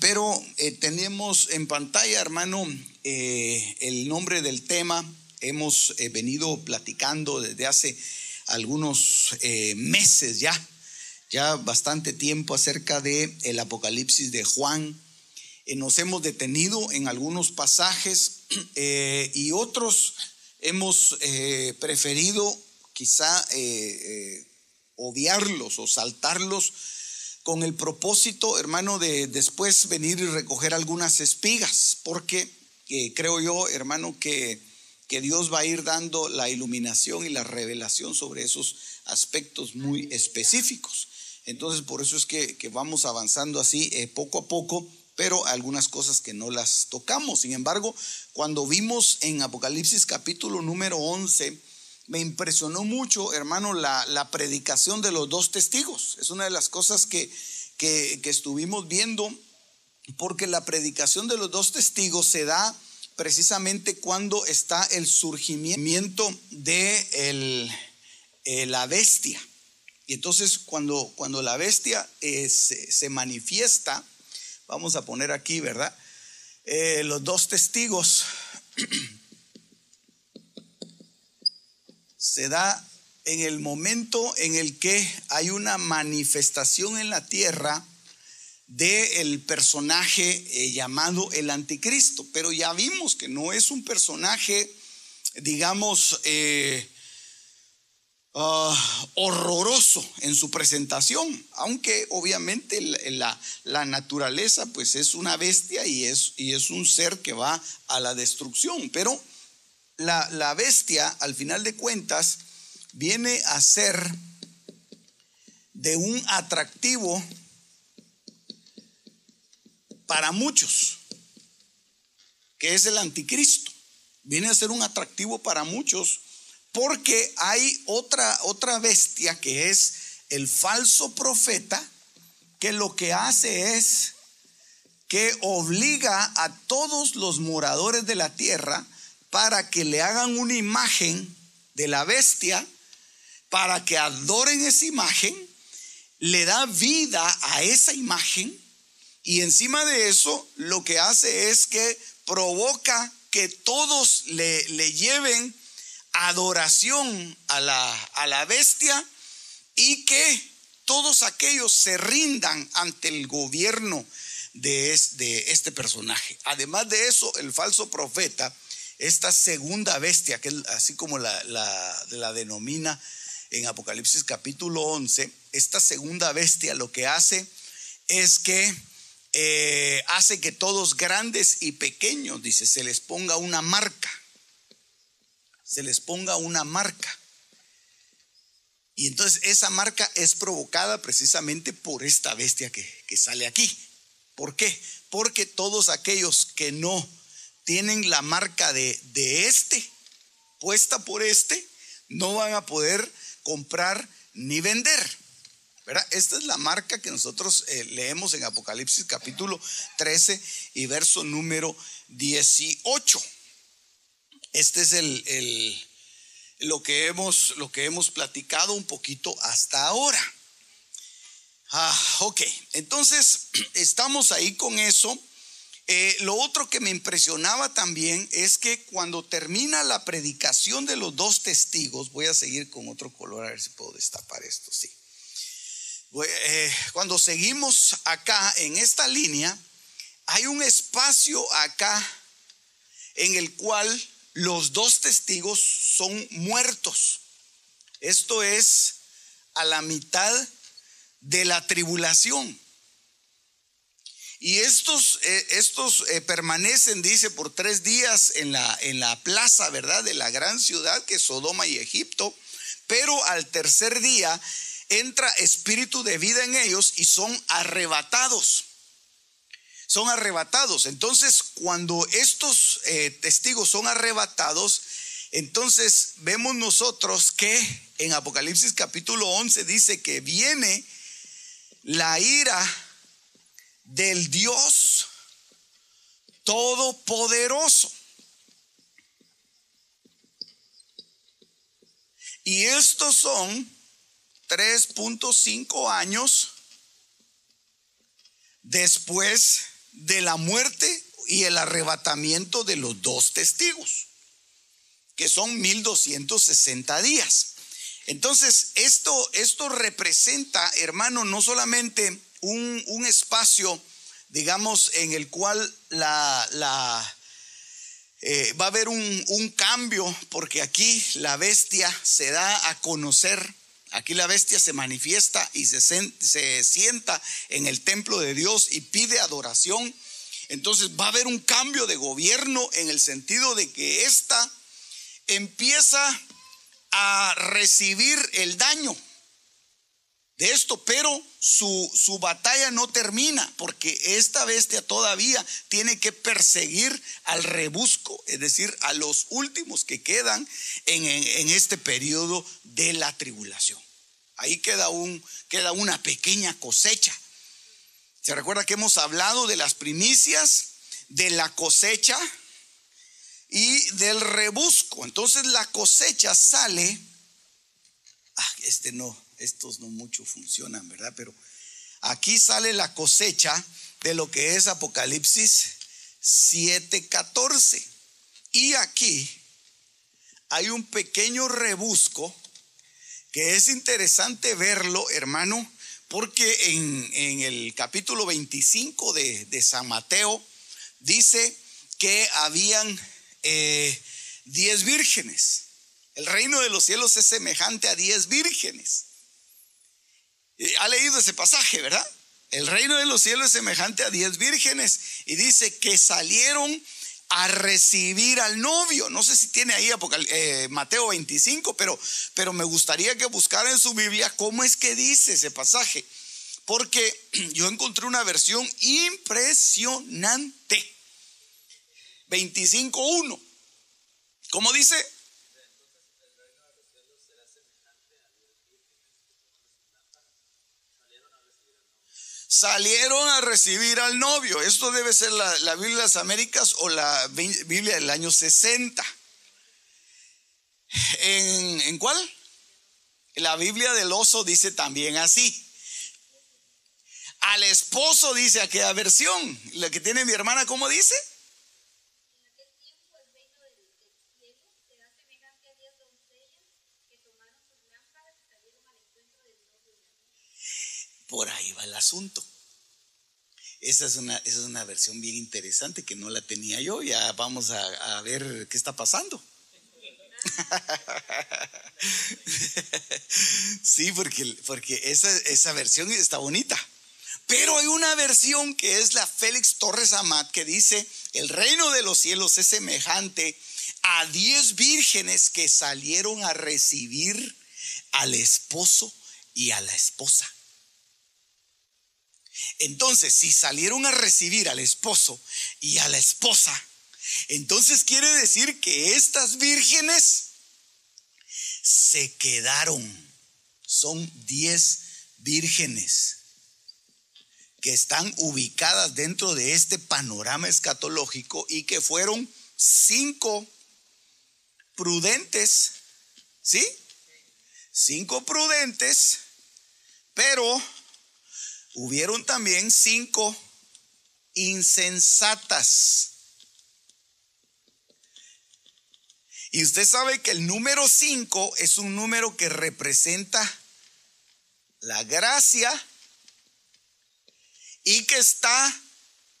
Pero eh, tenemos en pantalla, hermano, eh, el nombre del tema. Hemos eh, venido platicando desde hace algunos meses ya, ya bastante tiempo acerca de Apocalipsis de Juan. nos hemos detenido en algunos pasajes y otros hemos preferido quizá obviarlos o saltarlos con el propósito, hermano, de después venir y recoger algunas espigas, porque creo yo, hermano, que, que Dios va a ir dando la iluminación y la revelación sobre esos aspectos muy específicos. Entonces, por eso es que, vamos avanzando así eh, poco a poco, pero algunas cosas que no las tocamos. Sin embargo, cuando vimos en Apocalipsis capítulo número 11, me impresionó mucho, hermano, la, la predicación de los dos testigos. Es una de las cosas que, que, que estuvimos viendo porque la predicación de los dos testigos se da precisamente cuando está el surgimiento de eh, la bestia. Y entonces cuando, cuando la bestia eh, se, manifiesta, vamos a poner aquí, ¿verdad? Eh, los dos testigos se da en el momento en el que hay una manifestación en la tierra del personaje eh, llamado el anticristo. Pero ya vimos que no es un personaje, digamos, eh, ah, horroroso en su presentación, aunque obviamente la, la, naturaleza pues es una bestia y es, y es un ser que va a la destrucción. Pero la, la bestia, al final de cuentas, viene a ser de un atractivo para muchos, que es el anticristo. Viene a ser un atractivo para muchos porque hay otra, otra bestia que es el falso profeta que lo que hace es que obliga a todos los moradores de la tierra para que le hagan una imagen de la bestia, para que adoren esa imagen, le da vida a esa imagen y encima de eso, lo que hace es que provoca que todos le, lleven adoración a la, a la bestia y que todos aquellos se rindan ante el gobierno de, de este personaje. Además de eso, el falso profeta, esta segunda bestia, que así como la, denomina en Apocalipsis capítulo 11, esta segunda bestia lo que hace es que eh, hace que todos grandes y pequeños, dice, se les ponga una marca. Se les ponga una marca. Y entonces esa marca es provocada precisamente por esta bestia que, que sale aquí. ¿Por qué? Porque todos aquellos que no tienen la marca de, de este, puesta por este, no van a poder comprar ni vender. Esta es la marca que nosotros eh, leemos en Apocalipsis capítulo 13 y verso número 18. Este es el, lo, que hemos, lo que hemos platicado un poquito hasta ahora. Ah, ok, entonces estamos ahí con eso. Eh, lo otro que me impresionaba también es que cuando termina la predicación de los dos testigos, voy a seguir con otro color a ver si puedo destapar esto, sí. Eh, cuando seguimos acá en esta línea, hay un espacio acá en el cual los dos testigos son muertos. Esto es a la mitad de la tribulación. Y estos, eh, estos eh, permanecen, dice, por tres días en la, en la plaza, ¿verdad? De la gran ciudad que es Sodoma y Egipto. Pero al tercer día entra espíritu de vida en ellos y son arrebatados. Son arrebatados. Entonces, cuando estos eh, testigos son arrebatados, entonces vemos nosotros que en Apocalipsis capítulo 11 dice que viene la ira del Dios Todopoderoso. Y estos son 3.5 años después de la muerte y el arrebatamiento de los dos testigos, que son 1260 días. Entonces, esto, esto representa, hermano, no solamente un, espacio, digamos, en el cual la, la eh, va a haber un, un, cambio, porque aquí la bestia se da a conocer, aquí la bestia se manifiesta y se, se sienta en el templo de Dios y pide adoración. Entonces va a haber un cambio de gobierno en el sentido de que ésta empieza a recibir el daño de esto, pero su, su, batalla no termina porque esta bestia todavía tiene que perseguir al rebusco, es decir, a los últimos que quedan en, en, este periodo de la tribulación. Ahí queda, un, queda una pequeña cosecha. Se recuerda que hemos hablado de las primicias, de la cosecha y del rebusco. Entonces la cosecha sale, ah, este no, estos no mucho funcionan, ¿verdad? Pero aquí sale la cosecha de lo que es Apocalipsis 7:14. Y aquí hay un pequeño rebusco que es interesante verlo, hermano, porque en, el capítulo 25 de, San Mateo dice que habían 10 eh, vírgenes. El reino de los cielos es semejante a 10 vírgenes. Ha leído ese pasaje, ¿verdad? El reino de los cielos es semejante a diez vírgenes y dice que salieron a recibir al novio. No sé si tiene ahí eh, Mateo 25, pero, pero me gustaría que buscara en su Biblia cómo es que dice ese pasaje. Porque yo encontré una versión impresionante. 25.1. ¿Cómo dice? Salieron a recibir al novio. Esto debe ser la, Biblia de las Américas o la Biblia del año 60. ¿En, ¿En cuál? La Biblia del oso dice también así. Al esposo dice aquella versión. La que tiene mi hermana, ¿cómo dice? Por ahí el asunto. Esa es, una, es una versión bien interesante que no la tenía yo. Ya vamos a, ver qué está pasando. sí, porque, porque esa, esa versión está bonita. Pero hay una versión que es la Félix Torres Amat que dice, el reino de los cielos es semejante a diez vírgenes que salieron a recibir al esposo y a la esposa. Entonces, si salieron a recibir al esposo y a la esposa, entonces quiere decir que estas vírgenes se quedaron. Son diez vírgenes que están ubicadas dentro de este panorama escatológico y que fueron cinco prudentes, ¿sí? Cinco prudentes, pero hubieron también cinco insensatas. Y usted sabe que el número cinco es un número que representa la gracia y que está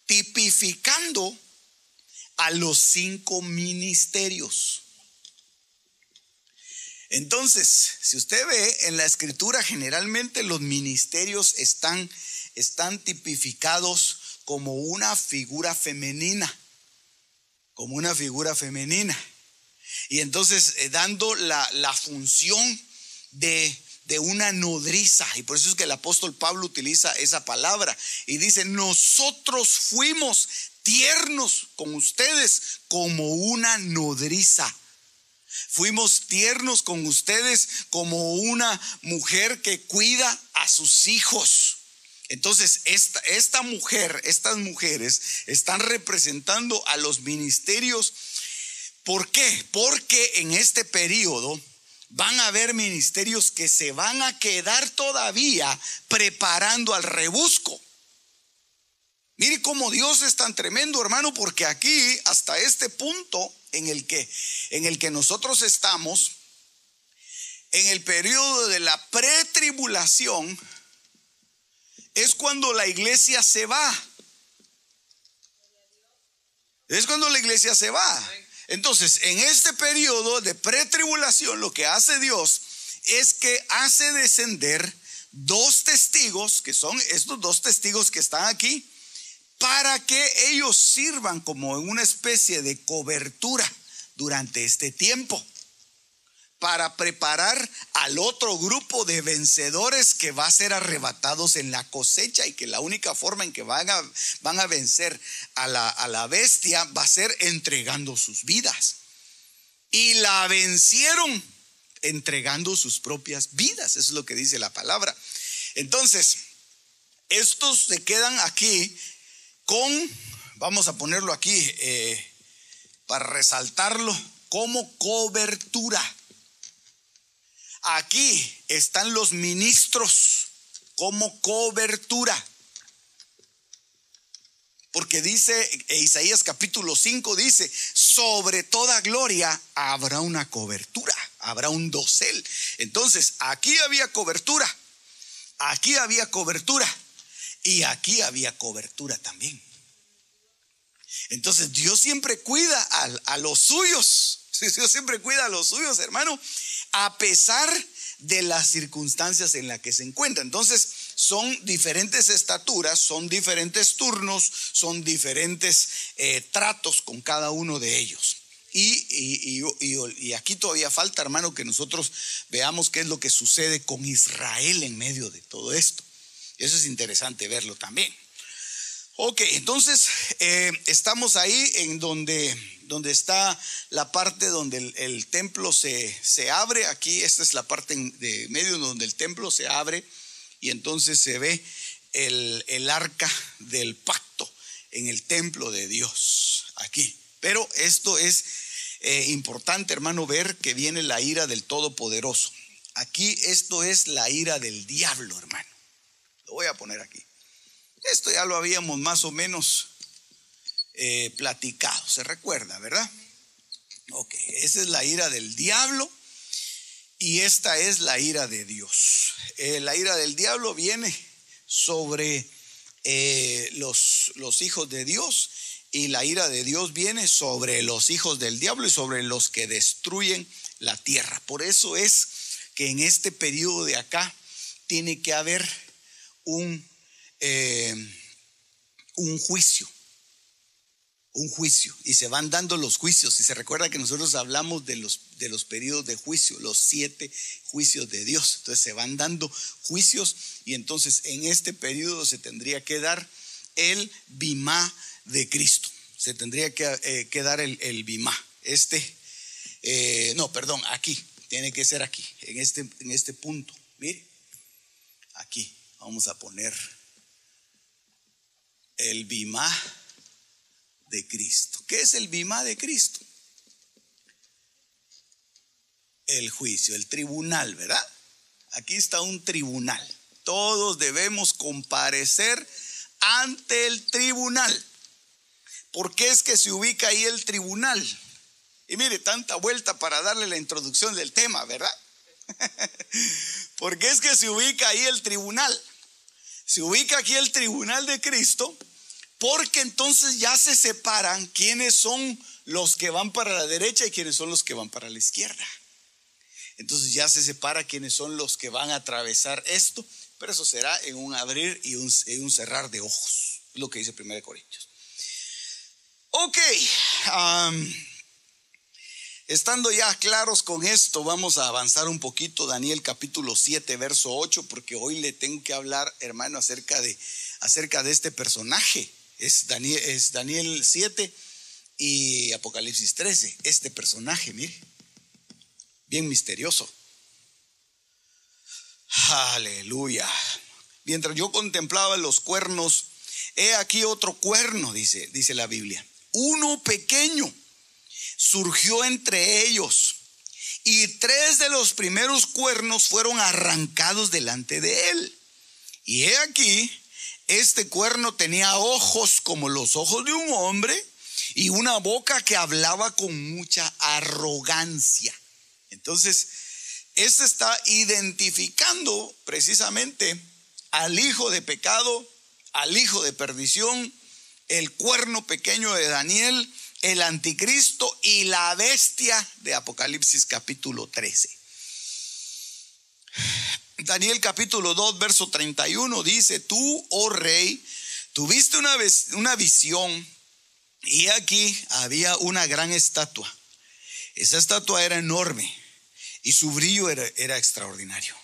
tipificando a los cinco ministerios. Entonces, si usted ve en la escritura, generalmente los ministerios están, están tipificados como una figura femenina, como una figura femenina. Y entonces eh, dando la, la función de, de una nodriza. Y por eso es que el apóstol Pablo utiliza esa palabra y dice, nosotros fuimos tiernos con ustedes como una nodriza. Fuimos tiernos con ustedes como una mujer que cuida a sus hijos. Entonces, esta, esta mujer, estas mujeres están representando a los ministerios. ¿Por qué? Porque en este periodo van a haber ministerios que se van a quedar todavía preparando al rebusco. Mire cómo Dios es tan tremendo, hermano, porque aquí, hasta este punto en el que, en el que nosotros estamos, en el periodo de la pretribulación, es cuando la iglesia se va. Es cuando la iglesia se va. Entonces, en este periodo de pretribulación, lo que hace Dios es que hace descender dos testigos, que son estos dos testigos que están aquí, para que ellos sirvan como una especie de cobertura durante este tiempo para preparar al otro grupo de vencedores que va a ser arrebatados en la cosecha y que la única forma en que van a, van a vencer a la, a la bestia va a ser entregando sus vidas. Y la vencieron entregando sus propias vidas, eso es lo que dice la palabra. Entonces, estos se quedan aquí con, vamos a ponerlo aquí eh, para resaltarlo, como cobertura. Aquí están los ministros como cobertura. Porque dice Isaías capítulo 5, dice, sobre toda gloria habrá una cobertura, habrá un dosel. Entonces, aquí había cobertura, aquí había cobertura y aquí había cobertura también. Entonces, Dios siempre cuida a, a los suyos. Dios siempre cuida a los suyos, hermano a pesar de las circunstancias en las que se encuentra. Entonces, son diferentes estaturas, son diferentes turnos, son diferentes eh, tratos con cada uno de ellos. Y, y, aquí todavía falta, hermano, que nosotros veamos qué es lo que sucede con Israel en medio de todo esto. Eso es interesante verlo también. Ok, entonces eh, estamos ahí en donde donde está la parte donde el, templo se, se, abre. Aquí esta es la parte de medio donde el templo se abre y entonces se ve el, el arca del pacto en el templo de Dios. Aquí. Pero esto es eh, importante, hermano, ver que viene la ira del Todopoderoso. Aquí esto es la ira del diablo, hermano. Lo voy a poner aquí. Esto ya lo habíamos más o menos eh, platicado, se recuerda, ¿verdad? Ok, esa es la ira del diablo y esta es la ira de Dios. Eh, la ira del diablo viene sobre eh, los, los hijos de Dios y la ira de Dios viene sobre los hijos del diablo y sobre los que destruyen la tierra. Por eso es que en este periodo de acá tiene que haber un, un juicio un juicio y se van dando los juicios. Y se recuerda que nosotros hablamos de los, de los periodos de juicio, los siete juicios de Dios. Entonces se van dando juicios y entonces en este periodo se tendría que dar el bimá de Cristo. Se tendría que, eh, dar el, el, bimá. Este, eh, no, perdón, aquí, tiene que ser aquí, en este, en este punto. Mire, aquí vamos a poner el bimá de Cristo. ¿Qué es el bimá de Cristo? El juicio, el tribunal, ¿verdad? Aquí está un tribunal. Todos debemos comparecer ante el tribunal. ¿Por qué es que se ubica ahí el tribunal? Y mire, tanta vuelta para darle la introducción del tema, ¿verdad? ¿Por qué es que se ubica ahí el tribunal? Se ubica aquí el tribunal de Cristo porque entonces ya se separan quiénes son los que van para la derecha y quiénes son los que van para la izquierda. Entonces ya se separa quiénes son los que van a atravesar esto, pero eso será en un abrir y un, un cerrar de ojos. lo que dice 1 Corintios. Ok, estando ya claros con esto, vamos a avanzar un poquito, Daniel capítulo 7, verso 8, porque hoy le tengo que hablar, hermano, acerca de, acerca de este personaje. Es Daniel, es Daniel 7 y Apocalipsis 13. Este personaje, mire, bien misterioso. Aleluya. Mientras yo contemplaba los cuernos, he aquí otro cuerno, dice, dice la Biblia. Uno pequeño surgió entre ellos y tres de los primeros cuernos fueron arrancados delante de él. Y he aquí, este cuerno tenía ojos como los ojos de un hombre y una boca que hablaba con mucha arrogancia. Entonces, este está identificando precisamente al hijo de pecado, al hijo de perdición, el cuerno pequeño de Daniel, el anticristo y la bestia de Apocalipsis capítulo 13. Daniel capítulo 2, verso 31 dice, tú, oh rey, tuviste una, una visión y aquí había una gran estatua. Esa estatua era enorme y su brillo era, extraordinario.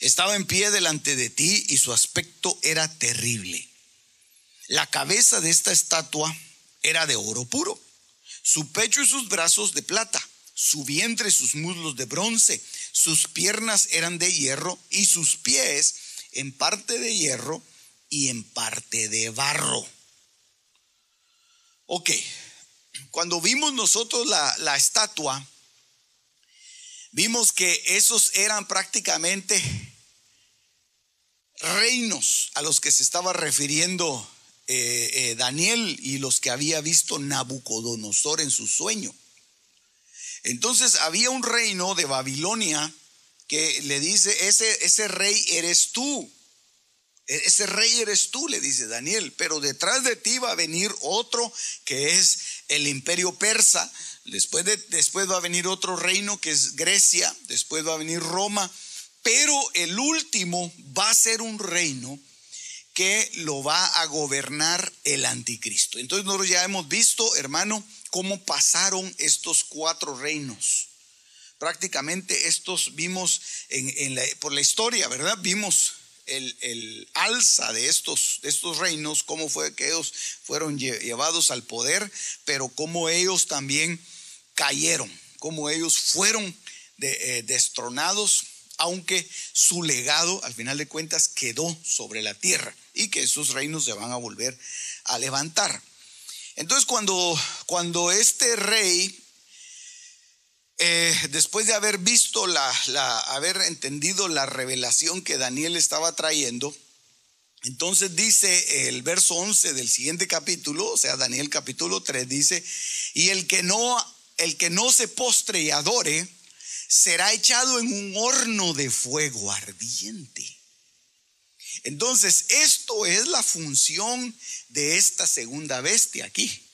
Estaba en pie delante de ti y su aspecto era terrible. La cabeza de esta estatua era de oro puro, su pecho y sus brazos de plata, su vientre y sus muslos de bronce, sus piernas eran de hierro y sus pies en parte de hierro y en parte de barro. Ok, cuando vimos nosotros la, la estatua, vimos que esos eran prácticamente reinos a los que se estaba refiriendo eh, eh, Daniel y los que había visto Nabucodonosor en su sueño. Entonces había un reino de Babilonia que le dice, ese, ese rey eres tú. E, ese rey eres tú, le dice Daniel, pero detrás de ti va a venir otro que es el imperio persa, Después, de, después va a venir otro reino que es Grecia, después va a venir Roma, pero el último va a ser un reino que lo va a gobernar el anticristo. Entonces nosotros ya hemos visto, hermano, cómo pasaron estos cuatro reinos. Prácticamente estos vimos en, por la historia, ¿verdad? Vimos el, alza de estos, de estos reinos, cómo fue que ellos fueron llevados al poder, pero cómo ellos también cayeron, como ellos fueron eh, destronados, aunque su legado al final de cuentas quedó sobre la tierra y que esos reinos se van a volver a levantar. Entonces cuando, cuando este rey, eh, después de haber visto la, haber entendido la revelación que Daniel estaba trayendo, entonces dice el verso 11 del siguiente capítulo, o sea, Daniel capítulo 3 dice, y el que no el que no se postre y adore será echado en un horno de fuego ardiente. Entonces, esto es la función de esta segunda bestia aquí.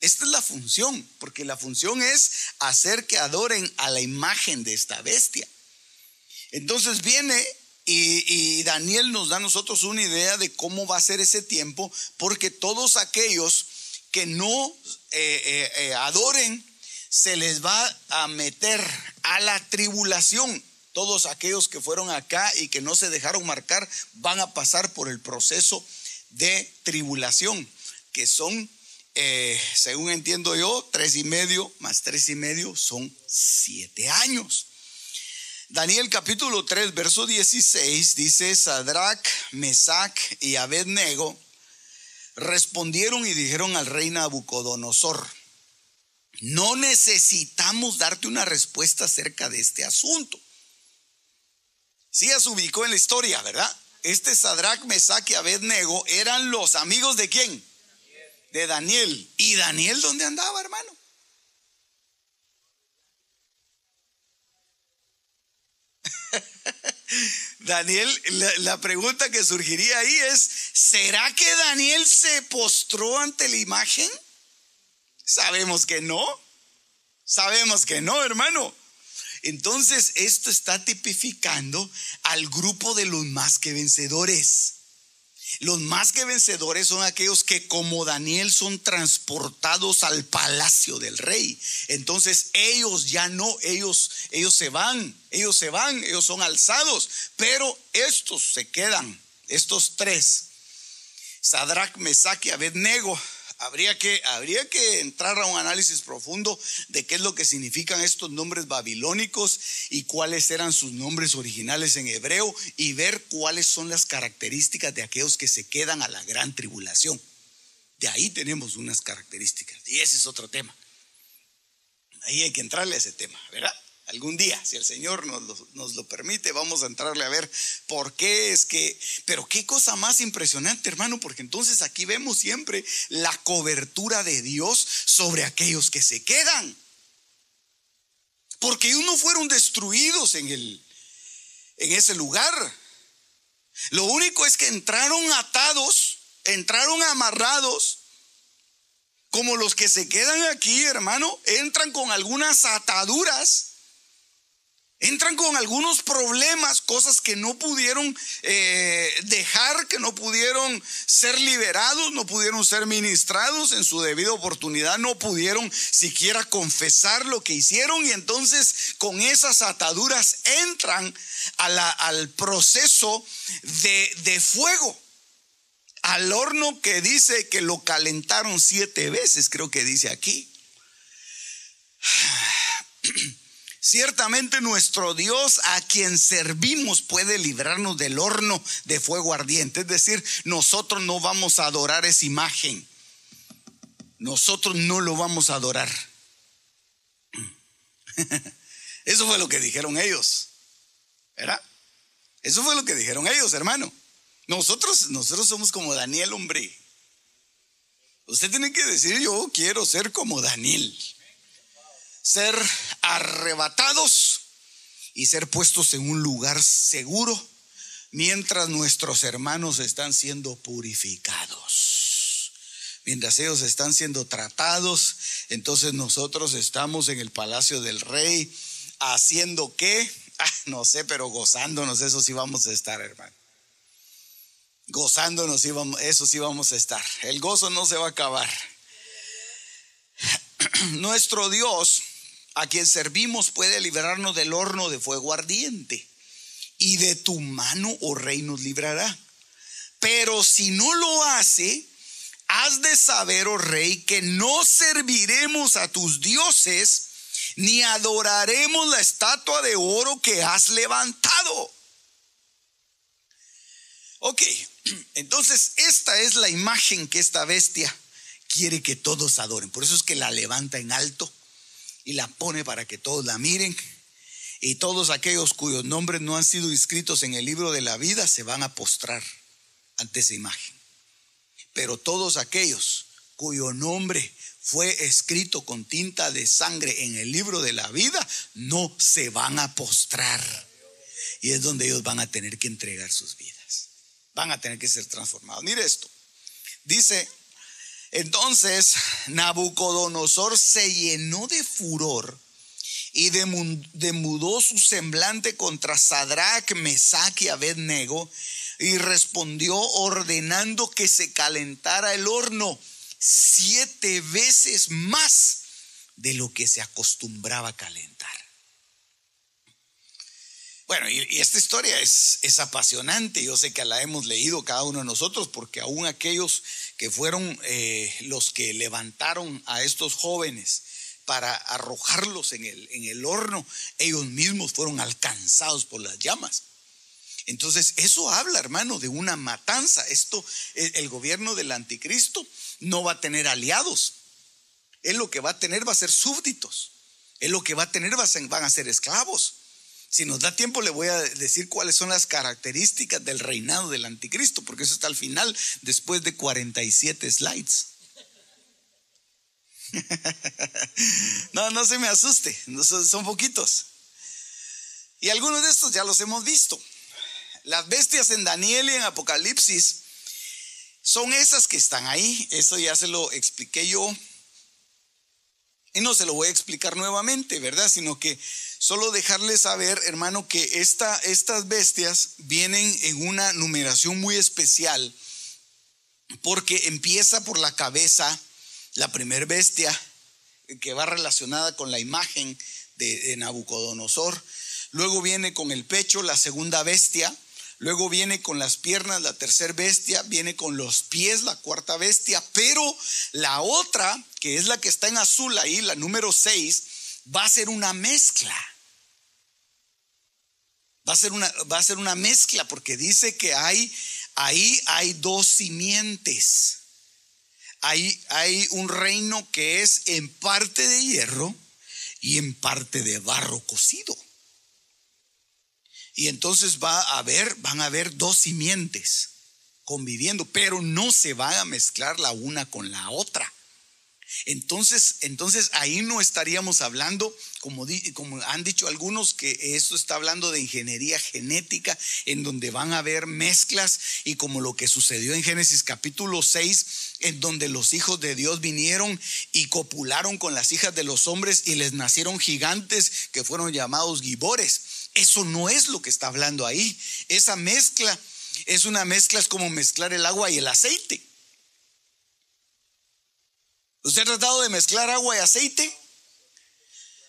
Esta es la función, porque la función es hacer que adoren a la imagen de esta bestia. Entonces viene y, Daniel nos da a nosotros una idea de cómo va a ser ese tiempo, porque todos aquellos que no eh, eh, eh, adoren, se les va a meter a la tribulación. Todos aquellos que fueron acá y que no se dejaron marcar van a pasar por el proceso de tribulación, que son, según entiendo yo, tres y medio más tres y medio son siete años. Daniel capítulo 3, verso 16 dice, Sadrach, Mesach y Abednego respondieron y dijeron al rey Nabucodonosor, no necesitamos darte una respuesta acerca de este asunto. Sí, ya se ubicó en la historia, ¿verdad? Este Sadrach, Mesach y Abednego eran los amigos de quién? De Daniel. ¿Y Daniel dónde andaba, hermano? Daniel, la, pregunta que surgiría ahí es, ¿será que Daniel se postró ante la imagen? Sabemos que no. Sabemos que no, hermano. Entonces, esto está tipificando al grupo de los más que vencedores. Los más que vencedores son aquellos que como Daniel son transportados al palacio del rey. Entonces ellos ya no, ellos ellos se van, ellos se van, ellos son alzados, pero estos se quedan, estos tres. Sadrach, Mesach y Abednego Habría que, entrar a un análisis profundo de qué es lo que significan estos nombres babilónicos y cuáles eran sus nombres originales en hebreo y ver cuáles son las características de aquellos que se quedan a la gran tribulación. De ahí tenemos unas características y ese es otro tema. Ahí hay que entrarle a ese tema, ¿verdad? Algún día, si el Señor nos lo, permite, vamos a entrarle a ver por qué es que... Pero qué cosa más impresionante, hermano, porque entonces aquí vemos siempre la cobertura de Dios sobre aquellos que se quedan. Porque ellos no fueron destruidos en, el, en ese lugar. Lo único es que entraron atados, entraron amarrados, como los que se quedan aquí, hermano, entran con algunas ataduras entran con algunos problemas, cosas que no pudieron eh, dejar, que no pudieron ser liberados, no pudieron ser ministrados en su debida oportunidad, no pudieron siquiera confesar lo que hicieron y entonces con esas ataduras entran al proceso de, de fuego al horno que dice que lo calentaron siete veces, creo que dice aquí. Ciertamente nuestro Dios a quien servimos puede librarnos del horno de fuego ardiente. Es decir, nosotros no vamos a adorar esa imagen. Nosotros no lo vamos a adorar. Eso fue lo que dijeron ellos. ¿Verdad? Eso fue lo que dijeron ellos, hermano. Nosotros, nosotros somos como Daniel, hombre. Usted tiene que decir, yo quiero ser como Daniel ser arrebatados y ser puestos en un lugar seguro mientras nuestros hermanos están siendo purificados. Mientras ellos están siendo tratados, entonces nosotros estamos en el palacio del rey haciendo qué? Ah, no sé, pero gozándonos, eso sí vamos a estar, hermano. Gozándonos, eso sí vamos a estar. El gozo no se va a acabar. Nuestro Dios a quien servimos puede liberarnos del horno de fuego ardiente. Y de tu mano, oh rey, nos librará. Pero si no lo hace, has de saber, oh rey, que no serviremos a tus dioses, ni adoraremos la estatua de oro que has levantado. Ok, entonces esta es la imagen que esta bestia quiere que todos adoren. Por eso es que la levanta en alto y la pone para que todos la miren. Y todos aquellos cuyos nombres no han sido inscritos en el libro de la vida se van a postrar ante esa imagen. Pero todos aquellos cuyo nombre fue escrito con tinta de sangre en el libro de la vida no se van a postrar. Y es donde ellos van a tener que entregar sus vidas. Van a tener que ser transformados. Mire esto. Dice entonces Nabucodonosor se llenó de furor y demudó su semblante contra Sadrach, Mesach y Abednego y respondió ordenando que se calentara el horno siete veces más de lo que se acostumbraba a calentar. Bueno, y, esta historia es, apasionante. Yo sé que la hemos leído cada uno de nosotros, porque aún aquellos que fueron eh, los que levantaron a estos jóvenes para arrojarlos en el, horno, ellos mismos fueron alcanzados por las llamas. Entonces, eso habla, hermano, de una matanza. Esto, el, el gobierno del anticristo no va a tener aliados. Él lo que va a tener va a ser súbditos. Él lo que va a tener van a ser esclavos. Si nos da tiempo, le voy a decir cuáles son las características del reinado del anticristo, porque eso está al final, después de 47 slides. No, no se me asuste, son poquitos. Y algunos de estos ya los hemos visto. Las bestias en Daniel y en Apocalipsis son esas que están ahí. Eso ya se lo expliqué yo. Y no se lo voy a explicar nuevamente, ¿verdad? Sino que Solo dejarles saber, hermano, que esta, estas bestias vienen en una numeración muy especial porque empieza por la cabeza, la primer bestia que va relacionada con la imagen de, Nabucodonosor. Luego viene con el pecho la segunda bestia. Luego viene con las piernas la tercera bestia. Viene con los pies la cuarta bestia. Pero la otra, que es la que está en azul ahí, la número 6, va a ser una mezcla. Va a ser una, va a ser una mezcla porque dice que hay, ahí hay dos simientes. Hay, hay un reino que es en parte de hierro y en parte de barro cocido. Y entonces va a haber, van a haber dos simientes conviviendo, pero no se van a mezclar la una con la otra. Entonces, entonces ahí no estaríamos hablando, como, como han dicho algunos, que esto está hablando de ingeniería genética, en donde van a haber mezclas y como lo que sucedió en Génesis capítulo 6, en donde los hijos de Dios vinieron y copularon con las hijas de los hombres y les nacieron gigantes que fueron llamados gibores. Eso no es lo que está hablando ahí. Esa mezcla es una mezcla, es como mezclar el agua y el aceite. ¿Usted ha tratado de mezclar agua y aceite?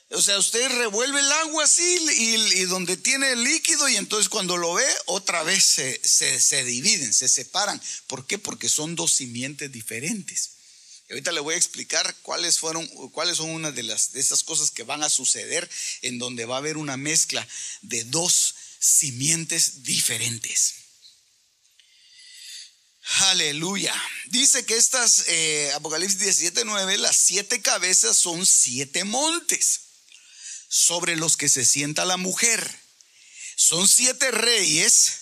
O sea, usted revuelve el agua así y, donde tiene el líquido y entonces cuando lo ve, otra vez se, dividen, se separan. ¿Por qué? Porque son dos simientes diferentes. Y ahorita le voy a explicar cuáles fueron, cuáles son una de las de esas cosas que van a suceder en donde va a haber una mezcla de dos simientes diferentes. Aleluya. Dice que estas, eh, Apocalipsis 17, 9, las siete cabezas son siete montes sobre los que se sienta la mujer. Son siete reyes,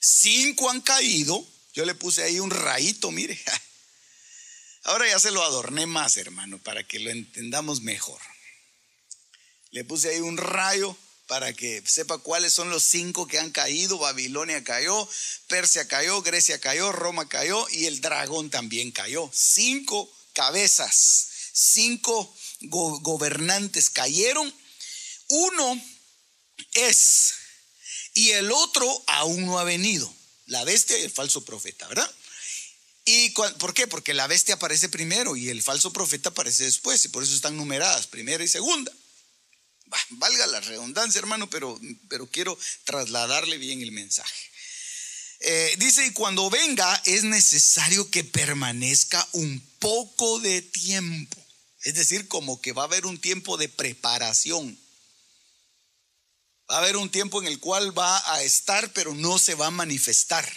cinco han caído. Yo le puse ahí un rayito, mire. Ahora ya se lo adorné más, hermano, para que lo entendamos mejor. Le puse ahí un rayo para que sepa cuáles son los cinco que han caído. Babilonia cayó, Persia cayó, Grecia cayó, Roma cayó y el dragón también cayó. Cinco cabezas, cinco gobernantes cayeron. Uno es y el otro aún no ha venido. La bestia y el falso profeta, ¿verdad? ¿Y por qué? Porque la bestia aparece primero y el falso profeta aparece después y por eso están numeradas, primera y segunda valga la redundancia, hermano, pero, pero quiero trasladarle bien el mensaje. Eh, dice, y cuando venga es necesario que permanezca un poco de tiempo. Es decir, como que va a haber un tiempo de preparación. Va a haber un tiempo en el cual va a estar, pero no se va a manifestar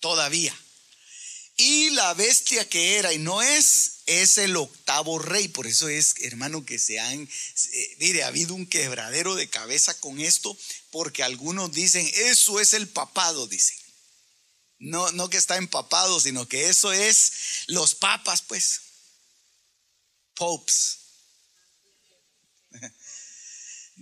todavía. Y la bestia que era y no es, es el octavo rey. Por eso es, hermano, que se han, eh, mire, ha habido un quebradero de cabeza con esto, porque algunos dicen, eso es el papado, dicen. No, no que está empapado, sino que eso es los papas, pues. Popes.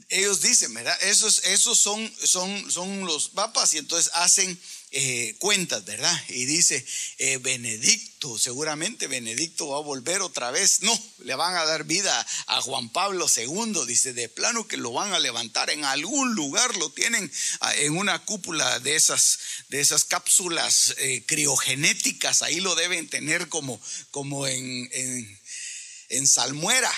Ellos dicen, ¿verdad? Esos, esos son, son, son los papas y entonces hacen eh, cuentas, ¿verdad? Y dice, eh, Benedicto, seguramente Benedicto va a volver otra vez. No, le van a dar vida a Juan Pablo II, dice, de plano que lo van a levantar en algún lugar, lo tienen ah, en una cúpula de esas, de esas cápsulas eh, criogenéticas, ahí lo deben tener como, como en, en, en salmuera.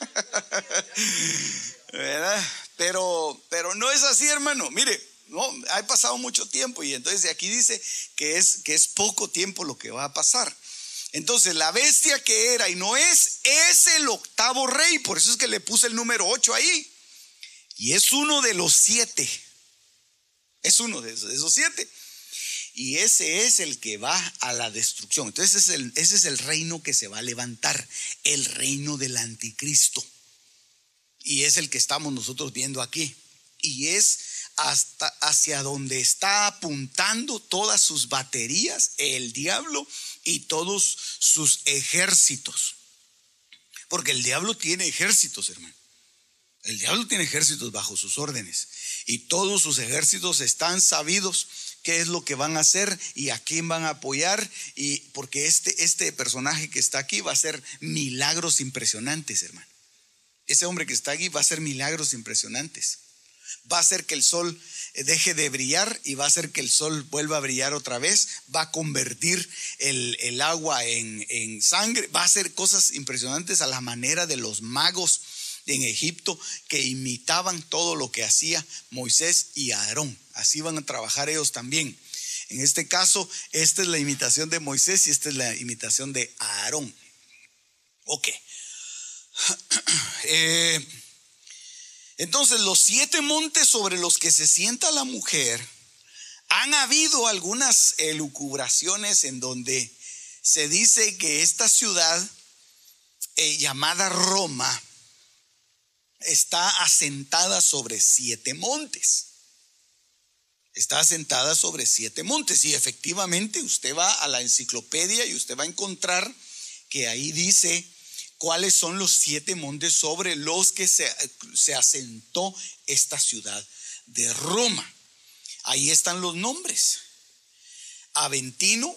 ¿verdad? Pero, pero no es así, hermano. Mire, no, ha pasado mucho tiempo y entonces aquí dice que es, que es poco tiempo lo que va a pasar. Entonces, la bestia que era y no es, es el octavo rey. Por eso es que le puse el número 8 ahí. Y es uno de los siete. Es uno de esos, siete. Y ese es el que va a la destrucción. Entonces, ese es el reino que se va a levantar. El reino del anticristo. Y es el que estamos nosotros viendo aquí. Y es hacia donde está apuntando todas sus baterías, el diablo y todos sus ejércitos. Porque el diablo tiene ejércitos, hermano. El diablo tiene ejércitos bajo sus órdenes. Y todos sus ejércitos están sabidos qué es lo que van a hacer y a quién van a apoyar. Y porque este, este personaje que está aquí va a hacer milagros impresionantes, hermano. Ese hombre que está aquí va a hacer milagros impresionantes va a hacer que el sol deje de brillar y va a hacer que el sol vuelva a brillar otra vez, va a convertir el, agua en, en, sangre, va a hacer cosas impresionantes a la manera de los magos en Egipto que imitaban todo lo que hacía Moisés y Aarón. Así van a trabajar ellos también. En este caso, esta es la imitación de Moisés y esta es la imitación de Aarón. Ok. Eh, entonces, los siete montes sobre los que se sienta la mujer, han habido algunas elucubraciones en donde se dice que esta ciudad eh, llamada Roma está asentada sobre siete montes. Está asentada sobre siete montes y efectivamente usted va a la enciclopedia y usted va a encontrar que ahí dice cuáles son los siete montes sobre los que se, se asentó esta ciudad de Roma. Ahí están los nombres. Aventino,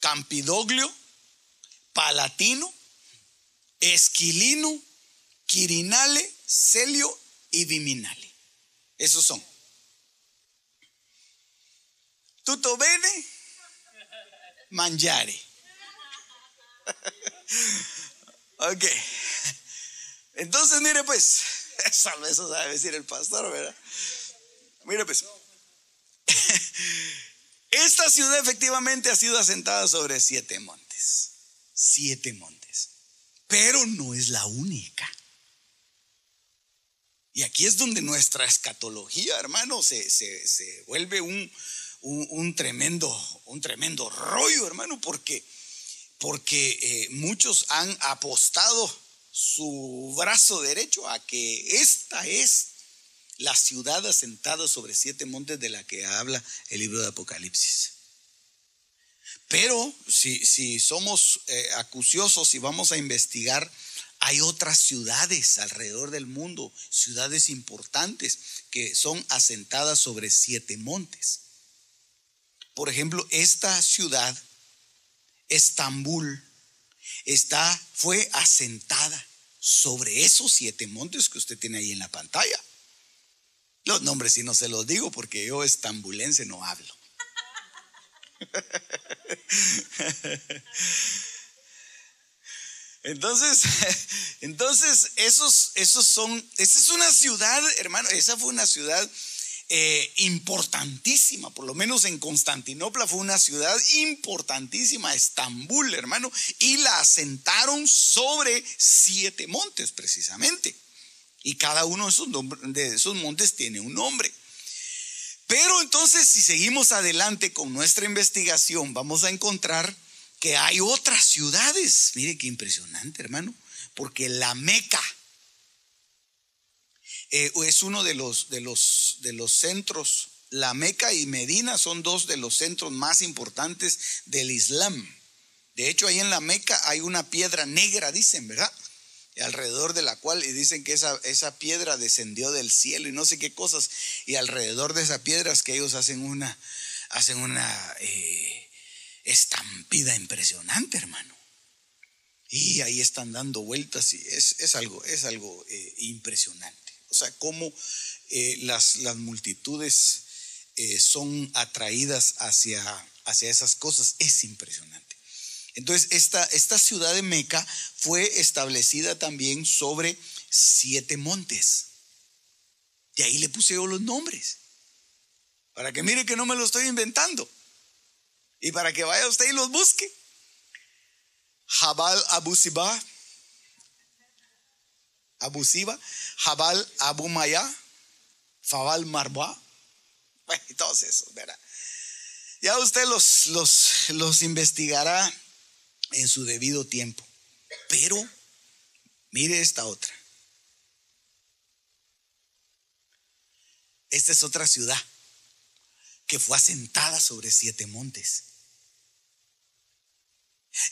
Campidoglio, Palatino, Esquilino, Quirinale, Celio y Viminale. Esos son. Tutto bene, mangiare. Ok. Entonces, mire pues, eso sabe decir el pastor, ¿verdad? Mire pues. Esta ciudad efectivamente ha sido asentada sobre siete montes. Siete montes. Pero no es la única. Y aquí es donde nuestra escatología, hermano, se, se, vuelve un, un, tremendo, un tremendo rollo, hermano, porque porque eh, muchos han apostado su brazo derecho a que esta es la ciudad asentada sobre siete montes de la que habla el libro de Apocalipsis. Pero si, si somos eh, acuciosos y vamos a investigar, hay otras ciudades alrededor del mundo, ciudades importantes que son asentadas sobre siete montes. Por ejemplo, esta ciudad Estambul está, fue asentada sobre esos siete montes que usted tiene ahí en la pantalla. Los nombres si no se los digo porque yo estambulense no hablo. Entonces, entonces esos, esos son, esa es una ciudad, hermano, esa fue una ciudad eh, importantísima, por lo menos en Constantinopla fue una ciudad importantísima, Estambul, hermano, y la asentaron sobre siete montes precisamente. Y cada uno de esos, de esos montes tiene un nombre. Pero entonces, si seguimos adelante con nuestra investigación, vamos a encontrar que hay otras ciudades. Mire qué impresionante, hermano, porque la Meca, eh, es uno de los, de, los, de los centros. La Meca y Medina son dos de los centros más importantes del Islam. De hecho, ahí en la Meca hay una piedra negra, dicen, ¿verdad? alrededor de la cual, y dicen que esa, esa piedra descendió del cielo y no sé qué cosas, y alrededor de esa piedra es que ellos hacen una, hacen una eh, estampida impresionante, hermano. Y ahí están dando vueltas y es, algo, es algo eh, impresionante. O sea, cómo eh, las, multitudes eh, son atraídas hacia, hacia esas cosas es impresionante. Entonces, esta, esta ciudad de Meca fue establecida también sobre siete montes. Y ahí le puse yo los nombres. Para que mire que no me lo estoy inventando. Y para que vaya usted y los busque. Jabal Abu Sibah abusiva, Jabal Abumaya, Fabal Marba, bueno, y todos esos, ¿verdad? Ya usted los, los, los investigará en su debido tiempo. Pero mire esta otra. Esta es otra ciudad que fue asentada sobre siete montes.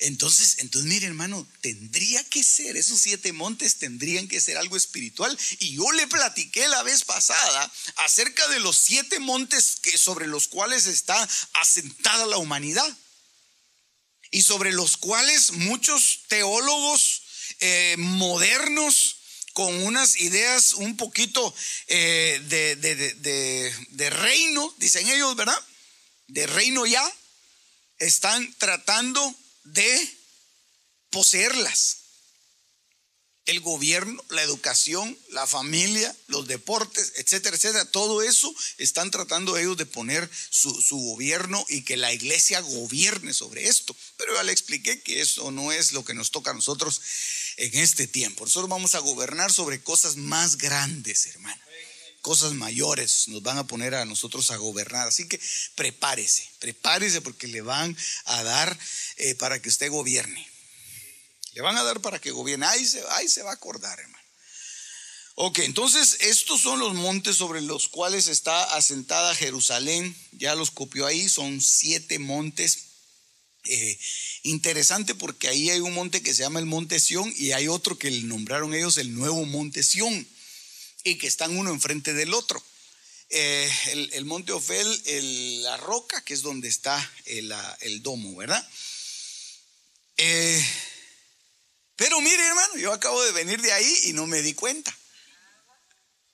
Entonces, entonces, mire hermano, tendría que ser, esos siete montes tendrían que ser algo espiritual. Y yo le platiqué la vez pasada acerca de los siete montes que, sobre los cuales está asentada la humanidad. Y sobre los cuales muchos teólogos eh, modernos con unas ideas un poquito eh, de, de reino, dicen ellos, ¿verdad? De reino ya, están tratando de poseerlas el gobierno, la educación, la familia, los deportes, etcétera, etcétera. Todo eso están tratando ellos de poner su, gobierno y que la iglesia gobierne sobre esto. Pero ya le expliqué que eso no es lo que nos toca a nosotros en este tiempo. Nosotros vamos a gobernar sobre cosas más grandes, hermano. Cosas mayores nos van a poner a nosotros a gobernar. Así que prepárese, prepárese porque le van a dar eh, para que usted gobierne. Le van a dar para que gobierne. Ahí se, se va a acordar, hermano. Ok, entonces estos son los montes sobre los cuales está asentada Jerusalén. Ya los copió ahí, son siete montes. Eh, interesante porque ahí hay un monte que se llama el Monte Sión y hay otro que le nombraron ellos el Nuevo Monte Sión y que están uno enfrente del otro. Eh, el, Monte Ofel, la roca, que es donde está el, el domo, ¿verdad? Eh, pero mire, hermano, yo acabo de venir de ahí y no me di cuenta.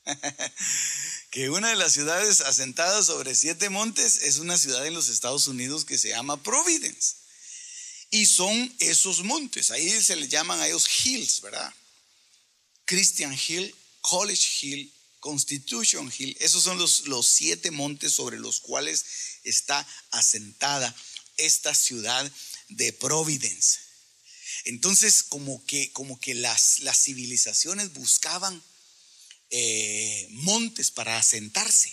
que una de las ciudades asentadas sobre siete montes es una ciudad en los Estados Unidos que se llama Providence. Y son esos montes, ahí se les llaman a ellos hills, ¿verdad? Christian Hill, College Hill, Constitution Hill, esos son los, los siete montes sobre los cuales está asentada esta ciudad de Providence. Entonces, como que, como que las, las civilizaciones buscaban eh, montes para asentarse,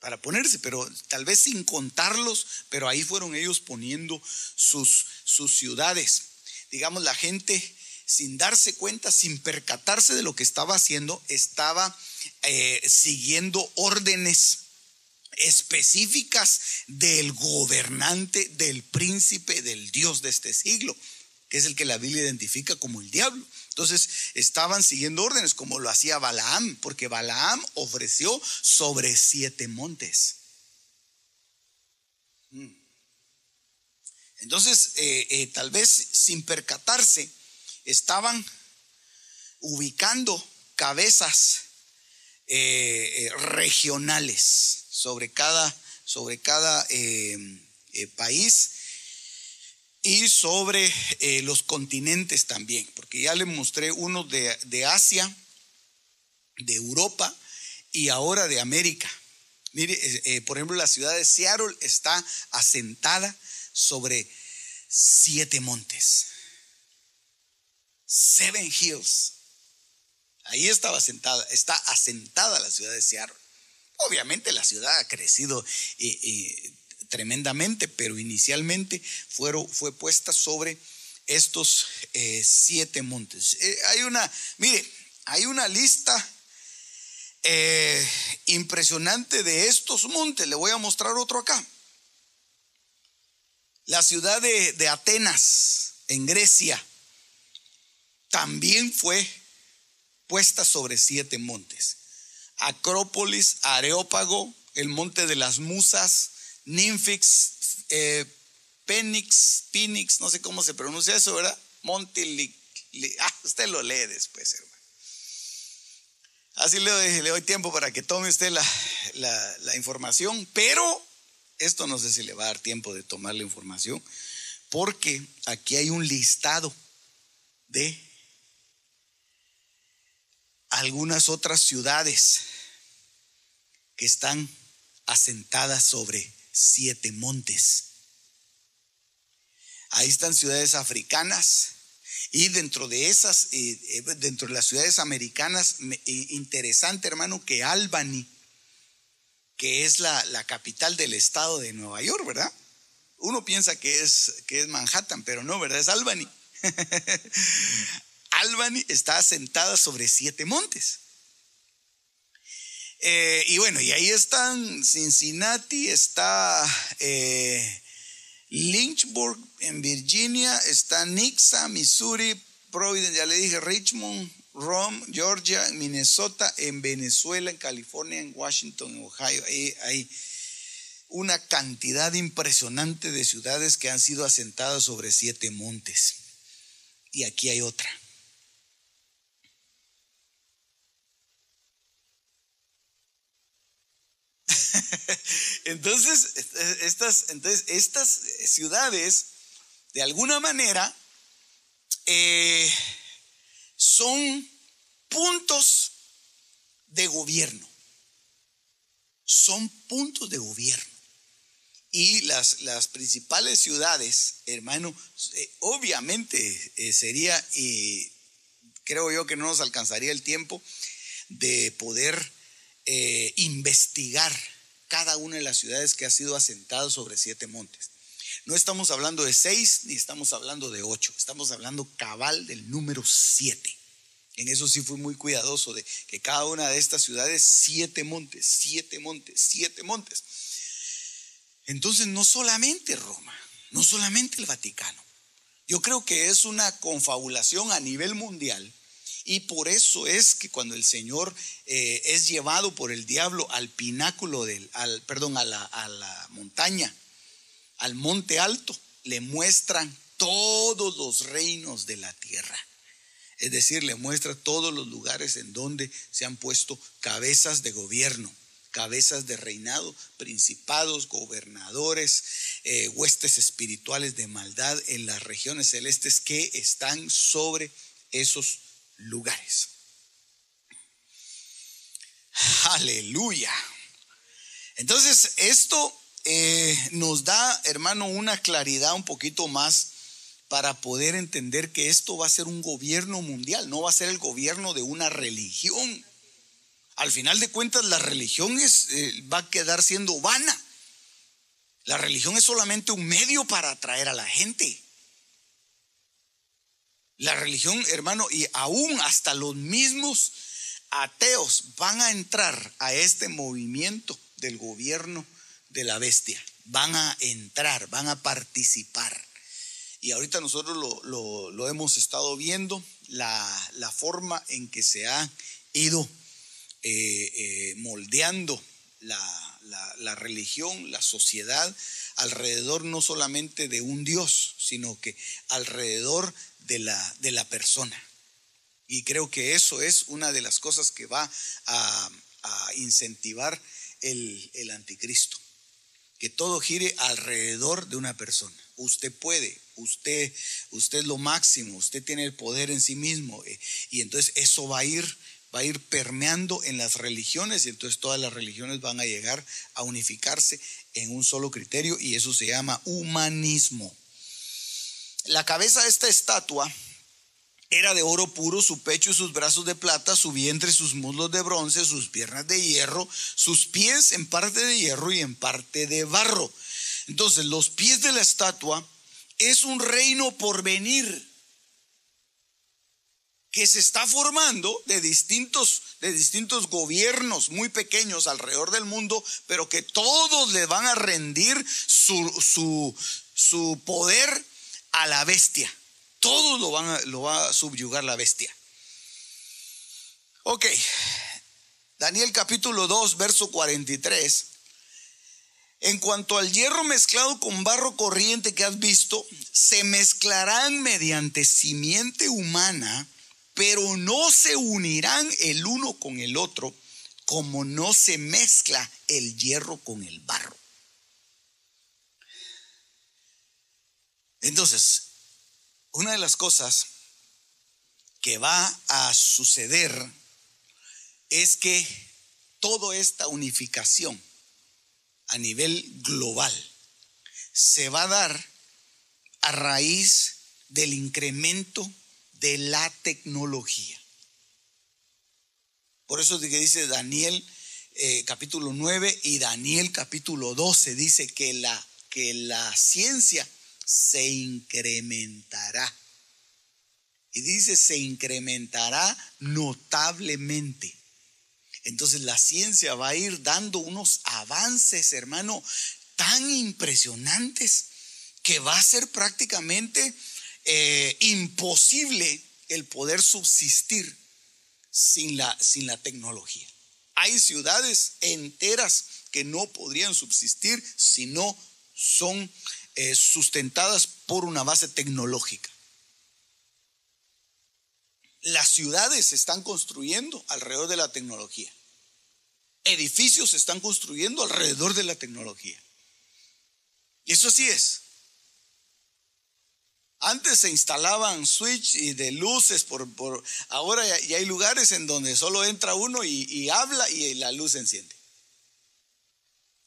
para ponerse, pero tal vez sin contarlos, pero ahí fueron ellos poniendo sus, sus ciudades. Digamos, la gente sin darse cuenta, sin percatarse de lo que estaba haciendo, estaba eh, siguiendo órdenes específicas del gobernante, del príncipe, del Dios de este siglo que es el que la Biblia identifica como el diablo. Entonces estaban siguiendo órdenes como lo hacía Balaam, porque Balaam ofreció sobre siete montes. Mm. Entonces, eh, eh, tal vez sin percatarse, estaban ubicando cabezas eh, regionales sobre cada, sobre cada país y sobre eh, los continentes también, porque ya le mostré uno de, Asia, de Europa y ahora de América. Mire, eh, eh, por ejemplo, la ciudad de Seattle está asentada sobre siete montes. Seven Hills. Ahí estaba asentada, está asentada la ciudad de Seattle. Obviamente la ciudad ha crecido tremendamente, pero inicialmente fueron, fue puesta sobre estos eh, siete montes. Eh, hay una, mire, hay una lista eh, impresionante de estos montes. Le voy a mostrar otro acá. La ciudad de, de Atenas, en Grecia, también fue puesta sobre siete montes. Acrópolis, Areópago, el monte de las Musas, Ninfix, eh, Penix, no sé cómo se pronuncia eso, ¿verdad? Monte, ah, usted lo lee después, hermano. Así le doy, le doy tiempo para que tome usted la, la información, pero esto no sé si le va a dar tiempo de tomar la información, porque aquí hay un listado de algunas otras ciudades que están asentadas sobre siete montes. Ahí están ciudades africanas y dentro de esas, eh, eh, dentro de las ciudades americanas, eh, interesante hermano que Albany, que es la, la, capital del estado de Nueva York, ¿verdad? Uno piensa que es, que es Manhattan, pero no, ¿verdad? Es Albany. Albany está asentada sobre siete montes. Eh, y bueno, y ahí están Cincinnati, está eh, Lynchburg en Virginia, está Nixa, Missouri, Providence, ya le dije, Richmond, Rome, Georgia, Minnesota, en Venezuela, en California, en Washington, en Ohio. Ahí hay una cantidad impresionante de ciudades que han sido asentadas sobre siete montes. Y aquí hay otra. entonces, estas, entonces, estas ciudades, de alguna manera, eh, son puntos de gobierno. Son puntos de gobierno. Y las, las principales ciudades, hermano, eh, obviamente eh, sería, y creo yo que no nos alcanzaría el tiempo de poder eh, investigar cada una de las ciudades que ha sido asentada sobre siete montes. No estamos hablando de seis ni estamos hablando de ocho, estamos hablando cabal del número siete. En eso sí fui muy cuidadoso de que cada una de estas ciudades, siete montes, siete montes, siete montes. Entonces no solamente Roma, no solamente el Vaticano. Yo creo que es una confabulación a nivel mundial y por eso es que cuando el Señor eh, es llevado por el diablo al pináculo del, al, perdón, a la, a la montaña, al monte alto, le muestran todos los reinos de la tierra. Es decir, le muestra todos los lugares en donde se han puesto cabezas de gobierno, cabezas de reinado, principados, gobernadores, eh, huestes espirituales de maldad en las regiones celestes que están sobre esos lugares. Aleluya. Entonces, esto eh, nos da, hermano, una claridad un poquito más para poder entender que esto va a ser un gobierno mundial, no va a ser el gobierno de una religión. Al final de cuentas, la religión eh, va a quedar siendo vana. La religión es solamente un medio para atraer a la gente. La religión, hermano, y aún hasta los mismos ateos van a entrar a este movimiento del gobierno de la bestia. Van a entrar, van a participar. Y ahorita nosotros lo, hemos estado viendo, la, forma en que se ha ido eh, eh, moldeando la, la religión, la sociedad, alrededor no solamente de un Dios, sino que alrededor de la, de la persona. Y creo que eso es una de las cosas que va a, incentivar el, el, anticristo. Que todo gire alrededor de una persona. Usted puede, usted, usted es lo máximo, usted tiene el poder en sí mismo. Eh, y entonces eso va a ir, va a ir permeando en las religiones y entonces todas las religiones van a llegar a unificarse en un solo criterio y eso se llama humanismo. La cabeza de esta estatua era de oro puro, su pecho y sus brazos de plata, su vientre sus muslos de bronce, sus piernas de hierro, sus pies en parte de hierro y en parte de barro. Entonces, los pies de la estatua es un reino por venir que se está formando de distintos, de distintos gobiernos muy pequeños alrededor del mundo, pero que todos le van a rendir su, su, su poder a la bestia. Todo lo, van lo va a subyugar la bestia. Ok, Daniel capítulo 2, verso 43. En cuanto al hierro mezclado con barro corriente que has visto, se mezclarán mediante simiente humana, pero no se unirán el uno con el otro, como no se mezcla el hierro con el barro. Entonces, una de las cosas que va a suceder es que toda esta unificación a nivel global se va a dar a raíz del incremento de la tecnología. Por eso dice Daniel eh, capítulo 9 y Daniel capítulo 12, dice que la, que la ciencia se incrementará. Y dice, se incrementará notablemente. Entonces la ciencia va a ir dando unos avances, hermano, tan impresionantes que va a ser prácticamente eh, imposible el poder subsistir sin la, sin la tecnología. Hay ciudades enteras que no podrían subsistir si no son eh, sustentadas por una base tecnológica. Las ciudades se están construyendo alrededor de la tecnología. edificios se están construyendo alrededor de la tecnología. Y eso sí es. Antes se instalaban switch y de luces por, ahora ya, hay lugares en donde solo entra uno y, y habla y la luz se enciende.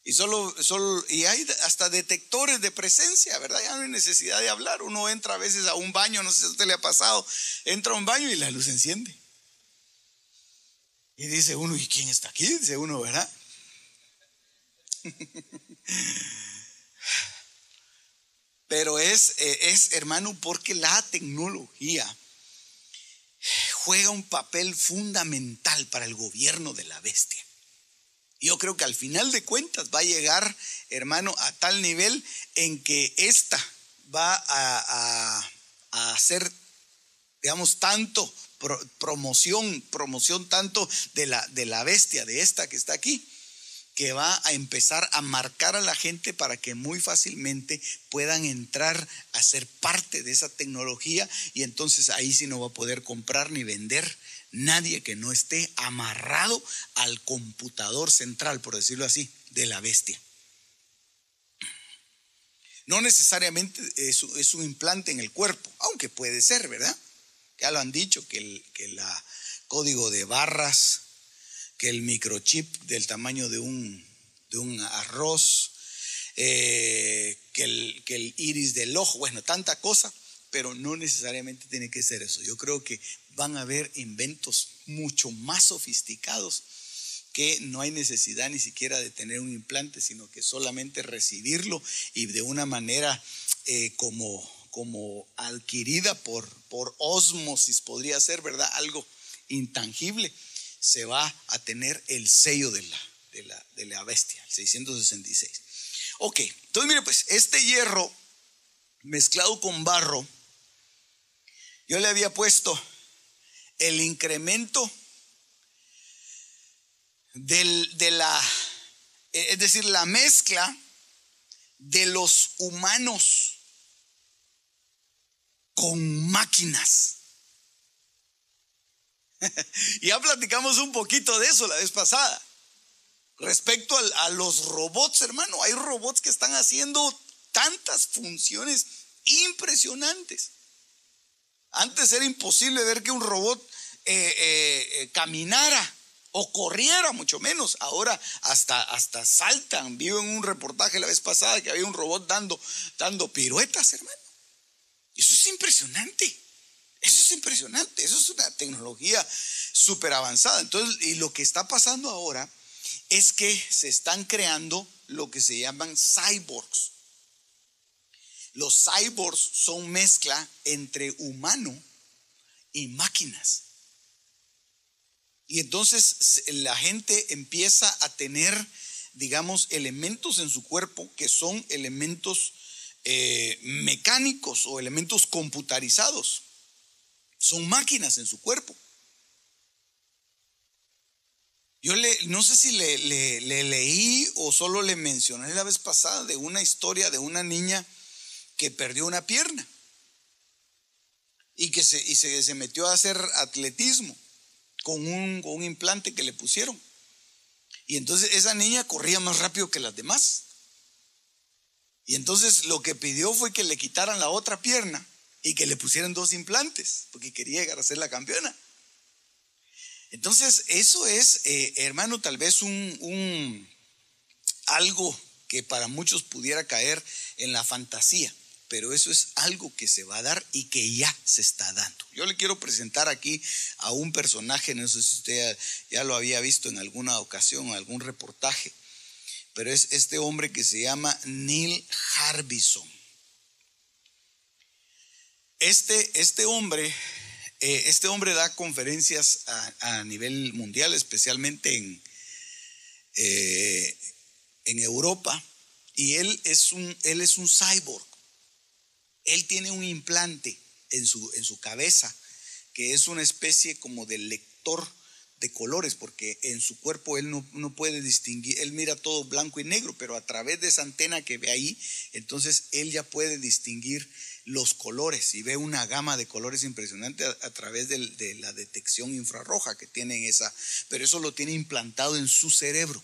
Y solo, solo, y hay hasta detectores de presencia, ¿verdad? Ya no hay necesidad de hablar. Uno entra a veces a un baño, no sé si a usted le ha pasado, entra a un baño y la luz enciende. Y dice uno, ¿y quién está aquí? Dice uno, ¿verdad? Pero es, eh, es, hermano, porque la tecnología juega un papel fundamental para el gobierno de la bestia. Yo creo que al final de cuentas va a llegar, hermano, a tal nivel en que esta va a, hacer, digamos, tanto promoción, promoción tanto de la, de la bestia, de esta que está aquí, que va a empezar a marcar a la gente para que muy fácilmente puedan entrar a ser parte de esa tecnología y entonces ahí sí no va a poder comprar ni vender nadie que no esté amarrado al computador central, por decirlo así, de la bestia. No necesariamente es, un implante en el cuerpo, aunque puede ser, ¿verdad? Ya lo han dicho, que el que código de barras, que el microchip del tamaño de un, de un arroz, eh, que, el, que el iris del ojo, bueno, tanta cosa pero no necesariamente tiene que ser eso. Yo creo que van a haber inventos mucho más sofisticados que no hay necesidad ni siquiera de tener un implante, sino que solamente recibirlo y de una manera eh, como, como adquirida por, por osmosis, podría ser, ¿verdad? Algo intangible, se va a tener el sello de la, de la, de la bestia, el 666. Ok, entonces mire pues, este hierro mezclado con barro, yo le había puesto el incremento de la, es decir, la mezcla de los humanos con máquinas. ya platicamos un poquito de eso la vez pasada. Respecto a, los robots, hermano, hay robots que están haciendo tantas funciones impresionantes. Antes era imposible ver que un robot eh, eh, eh, caminara o corriera, mucho menos. Ahora hasta, hasta saltan. Vi en un reportaje la vez pasada que había un robot dando, dando piruetas, hermano. Eso es impresionante. Eso es impresionante. Eso es una tecnología súper avanzada. Entonces, y lo que está pasando ahora es que se están creando lo que se llaman cyborgs. Los cyborgs son mezcla entre humano y máquinas. Y entonces la gente empieza a tener, digamos, elementos en su cuerpo que son elementos eh, mecánicos o elementos computarizados. Son máquinas en su cuerpo. Yo le, no sé si le, le leí o solo le mencioné la vez pasada de una historia de una niña que perdió una pierna y que se, y se, metió a hacer atletismo con un, con un implante que le pusieron. Y entonces esa niña corría más rápido que las demás. Y entonces lo que pidió fue que le quitaran la otra pierna y que le pusieran dos implantes, porque quería llegar a ser la campeona. Entonces, eso es, eh, hermano, tal vez un, algo que para muchos pudiera caer en la fantasía pero eso es algo que se va a dar y que ya se está dando. Yo le quiero presentar aquí a un personaje, no sé si usted ya, lo había visto en alguna ocasión, algún reportaje, pero es este hombre que se llama Neil Harbison. Este, este hombre, eh, este hombre da conferencias a, nivel mundial, especialmente en, eh, en Europa, y él es un, él es un cyborg. Él tiene un implante en su, en su cabeza, que es una especie como de lector de colores, porque en su cuerpo él no, no, puede distinguir, él mira todo blanco y negro, pero a través de esa antena que ve ahí, entonces él ya puede distinguir los colores y ve una gama de colores impresionante a, través de, la detección infrarroja que tiene esa, pero eso lo tiene implantado en su cerebro.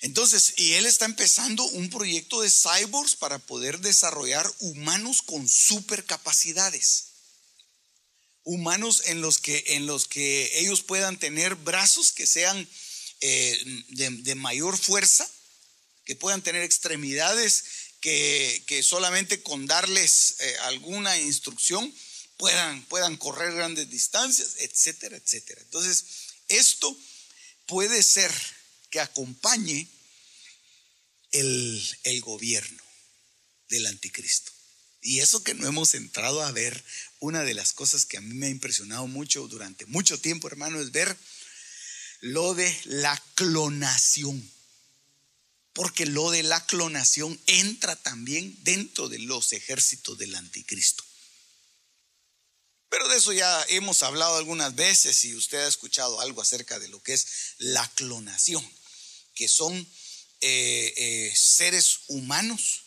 Entonces, y él está empezando un proyecto de cyborgs para poder desarrollar humanos con supercapacidades humanos en los que, en los que ellos puedan tener brazos que sean eh, de, mayor fuerza, que puedan tener extremidades que, solamente con darles eh, alguna instrucción puedan, puedan correr grandes distancias, etcétera, etcétera. Entonces, esto puede ser que acompañe el, el gobierno del anticristo. Y eso que no hemos entrado a ver, una de las cosas que a mí me ha impresionado mucho durante mucho tiempo, hermano, es ver lo de la clonación. Porque lo de la clonación entra también dentro de los ejércitos del anticristo. Pero de eso ya hemos hablado algunas veces y usted ha escuchado algo acerca de lo que es la clonación, que son eh, eh, seres humanos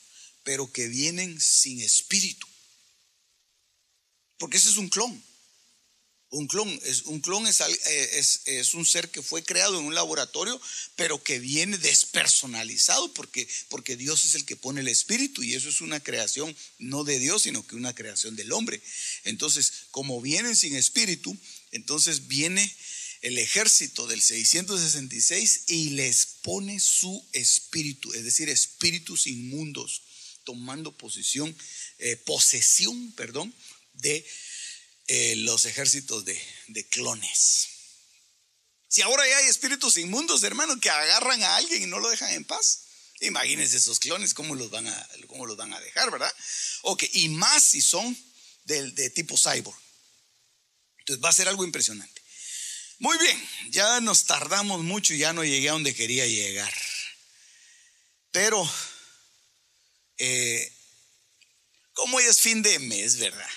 pero que vienen sin espíritu. Porque ese es un clon. Un clon, es, un clon eh, es, es, un ser que fue creado en un laboratorio, pero que viene despersonalizado porque, porque Dios es el que pone el espíritu y eso es una creación no de Dios, sino que una creación del hombre. Entonces, como vienen sin espíritu, entonces viene el ejército del 666 y les pone su espíritu, es decir, espíritus inmundos tomando posición, eh, posesión, perdón, de eh, los ejércitos de, clones. Si ahora ya hay espíritus inmundos, hermano, que agarran a alguien y no lo dejan en paz. Imagínense esos clones, cómo los van a, cómo los van a dejar, ¿verdad? Ok, y más si son de, de tipo cyborg. Entonces va a ser algo impresionante. Muy bien, ya nos tardamos mucho y ya no llegué a donde quería llegar. Pero eh, como es fin de mes, ¿verdad?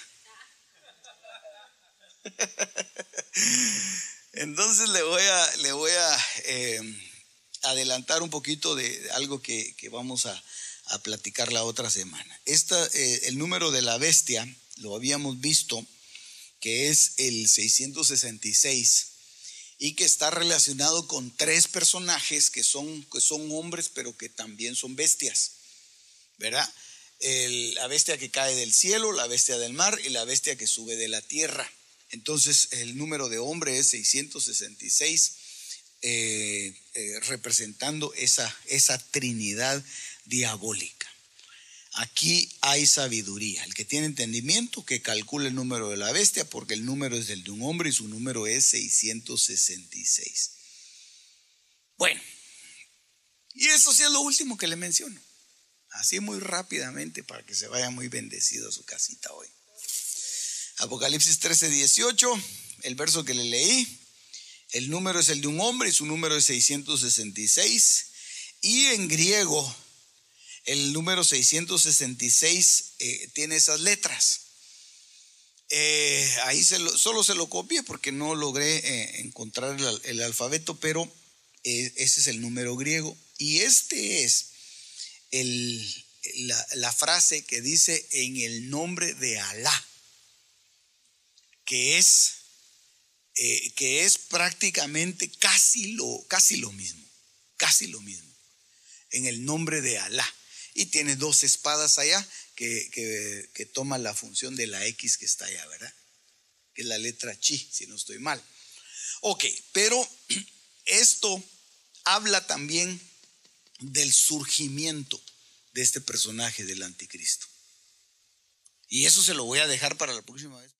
Entonces le voy a, le voy a eh, adelantar un poquito de algo que, vamos a, platicar la otra semana. Esta, eh, el número de la bestia lo habíamos visto, que es el 666 y que está relacionado con tres personajes que son, que son hombres pero que también son bestias. ¿verdad? la bestia que cae del cielo, la bestia del mar y la bestia que sube de la tierra. Entonces el número de hombre es 666, eh, eh, representando esa, esa trinidad diabólica. Aquí hay sabiduría. El que tiene entendimiento, que calcule el número de la bestia, porque el número es el de un hombre y su número es 666. Bueno, y eso sí es lo último que le menciono. Así muy rápidamente para que se vaya muy bendecido a su casita hoy. Apocalipsis 13, 18, el verso que le leí. El número es el de un hombre y su número es 666. Y en griego, el número 666 eh, tiene esas letras. Eh, ahí solo se lo copié porque no logré eh, encontrar el, alfabeto, pero ese es el número griego. Y este es la, frase que dice en el nombre de Alá, que es, eh, que es prácticamente casi lo, casi lo mismo, casi lo mismo, en el nombre de Alá. Y tiene dos espadas allá que, que, que toma la función de la X que está allá, ¿verdad? Que es la letra chi, si no estoy mal. Ok, pero esto habla también del surgimiento de este personaje del anticristo. Y eso se lo voy a dejar para la próxima vez.